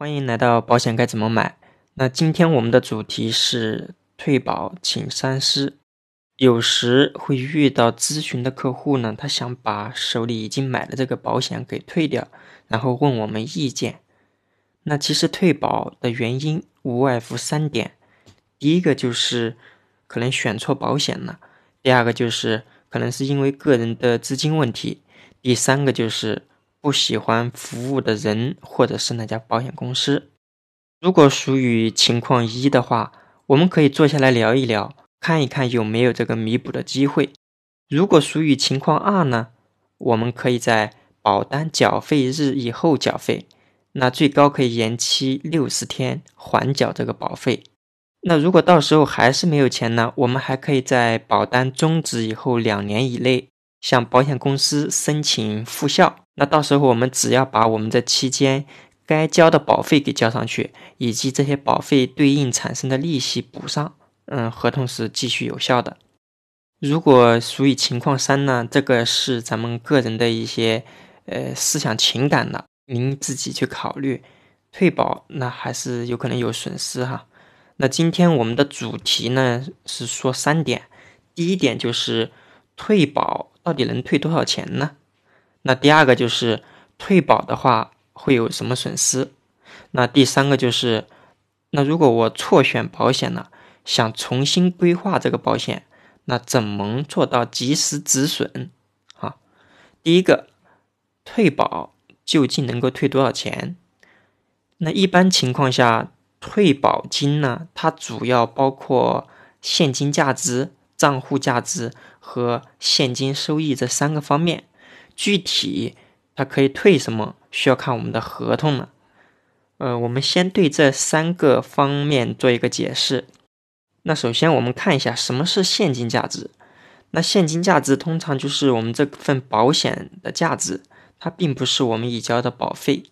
欢迎来到保险该怎么买？那今天我们的主题是退保，请三思。有时会遇到咨询的客户呢，他想把手里已经买的这个保险给退掉，然后问我们意见。那其实退保的原因无外乎三点：第一个就是可能选错保险了；第二个就是可能是因为个人的资金问题；第三个就是。不喜欢服务的人，或者是那家保险公司，如果属于情况一的话，我们可以坐下来聊一聊，看一看有没有这个弥补的机会。如果属于情况二呢，我们可以在保单缴费日以后缴费，那最高可以延期六十天缓缴这个保费。那如果到时候还是没有钱呢，我们还可以在保单终止以后两年以内向保险公司申请复效。那到时候我们只要把我们这期间该交的保费给交上去，以及这些保费对应产生的利息补上，嗯，合同是继续有效的。如果属于情况三呢，这个是咱们个人的一些呃思想情感的，您自己去考虑。退保那还是有可能有损失哈。那今天我们的主题呢是说三点，第一点就是退保到底能退多少钱呢？那第二个就是退保的话会有什么损失？那第三个就是，那如果我错选保险了，想重新规划这个保险，那怎么做到及时止损？啊，第一个，退保究竟能够退多少钱？那一般情况下，退保金呢，它主要包括现金价值、账户价值和现金收益这三个方面。具体它可以退什么，需要看我们的合同了。呃，我们先对这三个方面做一个解释。那首先我们看一下什么是现金价值。那现金价值通常就是我们这份保险的价值，它并不是我们已交的保费。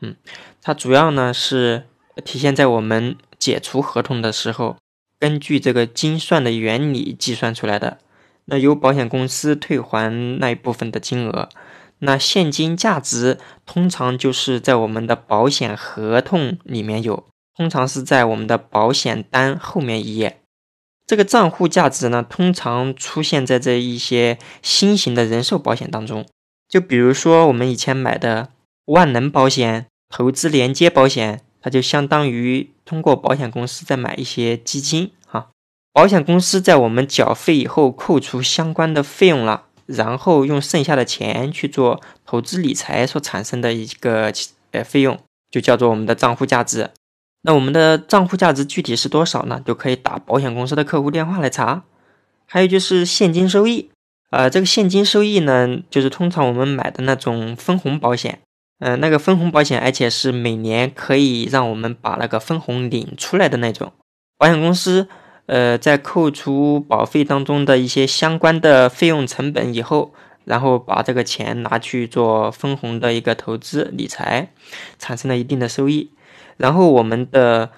嗯，它主要呢是体现在我们解除合同的时候，根据这个精算的原理计算出来的。那由保险公司退还那一部分的金额，那现金价值通常就是在我们的保险合同里面有，通常是在我们的保险单后面一页。这个账户价值呢，通常出现在这一些新型的人寿保险当中，就比如说我们以前买的万能保险、投资连接保险，它就相当于通过保险公司再买一些基金。保险公司在我们缴费以后扣除相关的费用了，然后用剩下的钱去做投资理财所产生的一个呃费用，就叫做我们的账户价值。那我们的账户价值具体是多少呢？就可以打保险公司的客户电话来查。还有就是现金收益，呃，这个现金收益呢，就是通常我们买的那种分红保险，呃，那个分红保险，而且是每年可以让我们把那个分红领出来的那种保险公司。呃，在扣除保费当中的一些相关的费用成本以后，然后把这个钱拿去做分红的一个投资理财，产生了一定的收益。然后我们的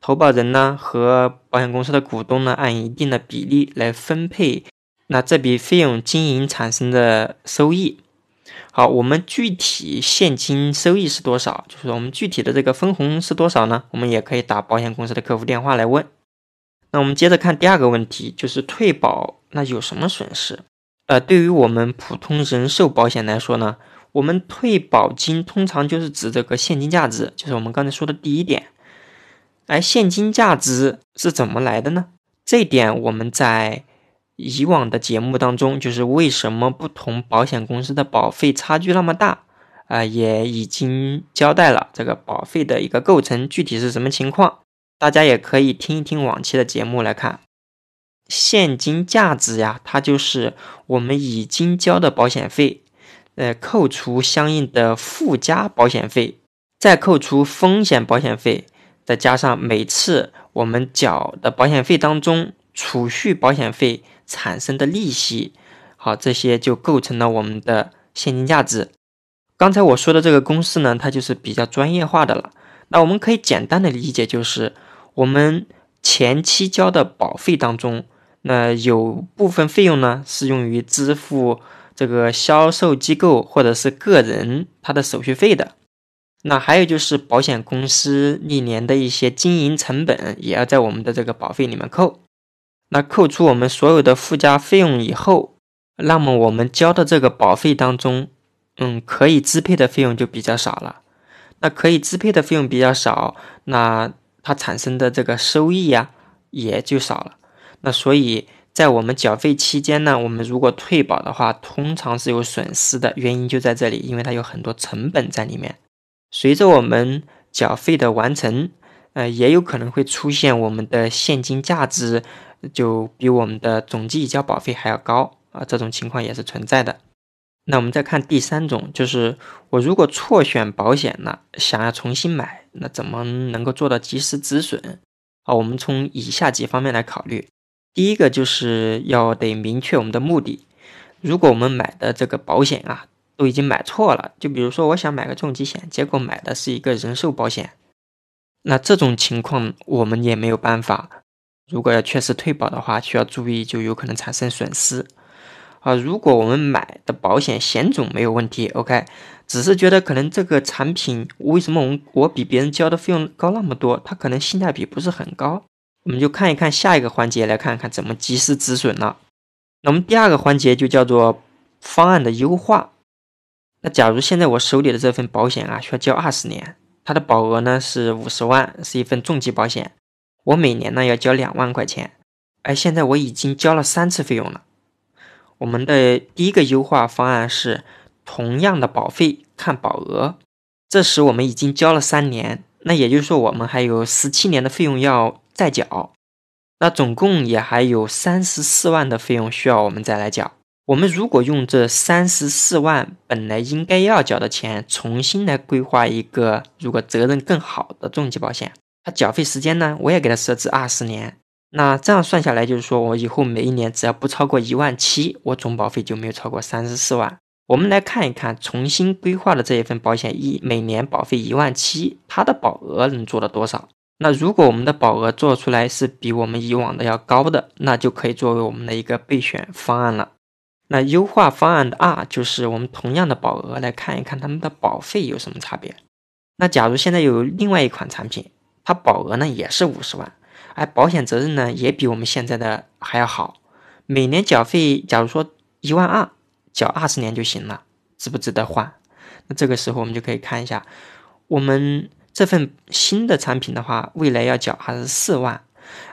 投保人呢和保险公司的股东呢按一定的比例来分配那这笔费用经营产生的收益。好，我们具体现金收益是多少？就是我们具体的这个分红是多少呢？我们也可以打保险公司的客服电话来问。那我们接着看第二个问题，就是退保那有什么损失？呃，对于我们普通人寿保险来说呢，我们退保金通常就是指这个现金价值，就是我们刚才说的第一点。而现金价值是怎么来的呢？这点我们在以往的节目当中，就是为什么不同保险公司的保费差距那么大啊，也已经交代了这个保费的一个构成具体是什么情况。大家也可以听一听往期的节目来看，现金价值呀，它就是我们已经交的保险费，呃，扣除相应的附加保险费，再扣除风险保险费，再加上每次我们缴的保险费当中储蓄保险费产生的利息，好，这些就构成了我们的现金价值。刚才我说的这个公式呢，它就是比较专业化的了。那我们可以简单的理解就是。我们前期交的保费当中，那有部分费用呢是用于支付这个销售机构或者是个人他的手续费的，那还有就是保险公司历年的一些经营成本也要在我们的这个保费里面扣。那扣除我们所有的附加费用以后，那么我们交的这个保费当中，嗯，可以支配的费用就比较少了。那可以支配的费用比较少，那它产生的这个收益呀也就少了。那所以在我们缴费期间呢，我们如果退保的话，通常是有损失的。原因就在这里，因为它有很多成本在里面。随着我们缴费的完成，呃，也有可能会出现我们的现金价值就比我们的总计交保费还要高啊，这种情况也是存在的。那我们再看第三种，就是我如果错选保险了，想要重新买，那怎么能够做到及时止损？啊，我们从以下几方面来考虑。第一个就是要得明确我们的目的。如果我们买的这个保险啊，都已经买错了，就比如说我想买个重疾险，结果买的是一个人寿保险，那这种情况我们也没有办法。如果要确实退保的话，需要注意，就有可能产生损失。啊，如果我们买的保险险种没有问题，OK，只是觉得可能这个产品为什么我们我比别人交的费用高那么多，它可能性价比不是很高，我们就看一看下一个环节，来看看怎么及时止损了。那么第二个环节就叫做方案的优化。那假如现在我手里的这份保险啊，需要交二十年，它的保额呢是五十万，是一份重疾保险，我每年呢要交两万块钱，而现在我已经交了三次费用了。我们的第一个优化方案是同样的保费看保额，这时我们已经交了三年，那也就是说我们还有十七年的费用要再缴，那总共也还有三十四万的费用需要我们再来缴。我们如果用这三十四万本来应该要缴的钱，重新来规划一个如果责任更好的重疾保险，它缴费时间呢，我也给它设置二十年。那这样算下来，就是说我以后每一年只要不超过一万七，我总保费就没有超过三十四万。我们来看一看重新规划的这一份保险，一每年保费一万七，它的保额能做到多少？那如果我们的保额做出来是比我们以往的要高的，那就可以作为我们的一个备选方案了。那优化方案的二就是我们同样的保额来看一看他们的保费有什么差别。那假如现在有另外一款产品，它保额呢也是五十万，而保险责任呢也比我们现在的还要好，每年缴费假如说一万二，缴二十年就行了，值不值得换？那这个时候我们就可以看一下，我们这份新的产品的话，未来要缴二十四万，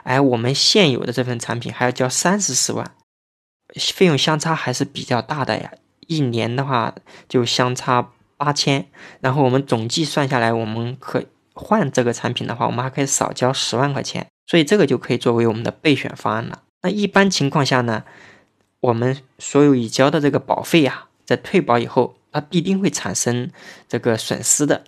而我们现有的这份产品还要交三十四万。费用相差还是比较大的呀，一年的话就相差八千，然后我们总计算下来，我们可换这个产品的话，我们还可以少交十万块钱，所以这个就可以作为我们的备选方案了。那一般情况下呢，我们所有已交的这个保费啊，在退保以后，它必定会产生这个损失的。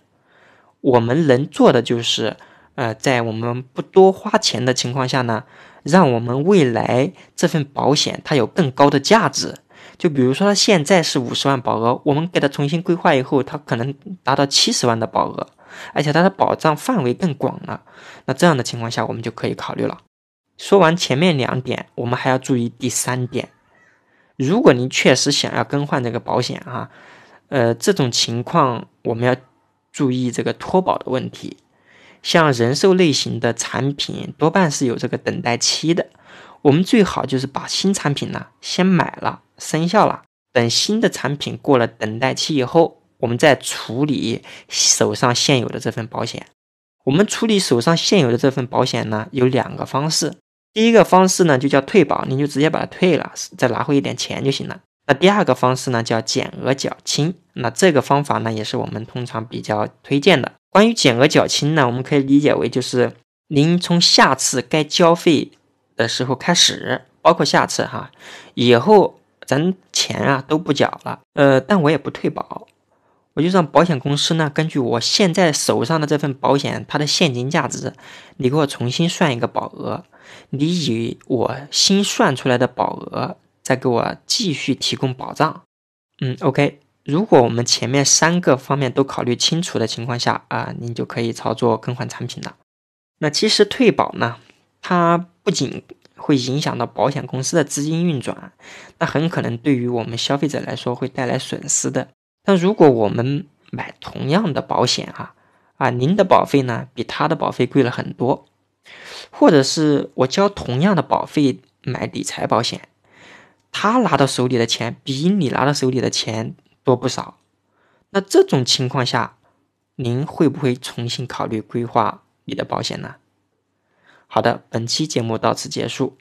我们能做的就是，呃，在我们不多花钱的情况下呢。让我们未来这份保险它有更高的价值，就比如说它现在是五十万保额，我们给它重新规划以后，它可能达到七十万的保额，而且它的保障范围更广了。那这样的情况下，我们就可以考虑了。说完前面两点，我们还要注意第三点。如果您确实想要更换这个保险啊，呃，这种情况我们要注意这个脱保的问题。像人寿类型的产品多半是有这个等待期的，我们最好就是把新产品呢先买了，生效了，等新的产品过了等待期以后，我们再处理手上现有的这份保险。我们处理手上现有的这份保险呢，有两个方式。第一个方式呢就叫退保，您就直接把它退了，再拿回一点钱就行了。那第二个方式呢叫减额缴清，那这个方法呢也是我们通常比较推荐的。关于减额缴清呢，我们可以理解为就是您从下次该交费的时候开始，包括下次哈，以后咱钱啊都不缴了，呃，但我也不退保，我就让保险公司呢根据我现在手上的这份保险它的现金价值，你给我重新算一个保额，你以我新算出来的保额再给我继续提供保障，嗯，OK。如果我们前面三个方面都考虑清楚的情况下啊，您就可以操作更换产品了。那其实退保呢，它不仅会影响到保险公司的资金运转，那很可能对于我们消费者来说会带来损失的。但如果我们买同样的保险啊，啊，您的保费呢比他的保费贵了很多，或者是我交同样的保费买理财保险，他拿到手里的钱比你拿到手里的钱多不少，那这种情况下，您会不会重新考虑规划你的保险呢？好的，本期节目到此结束。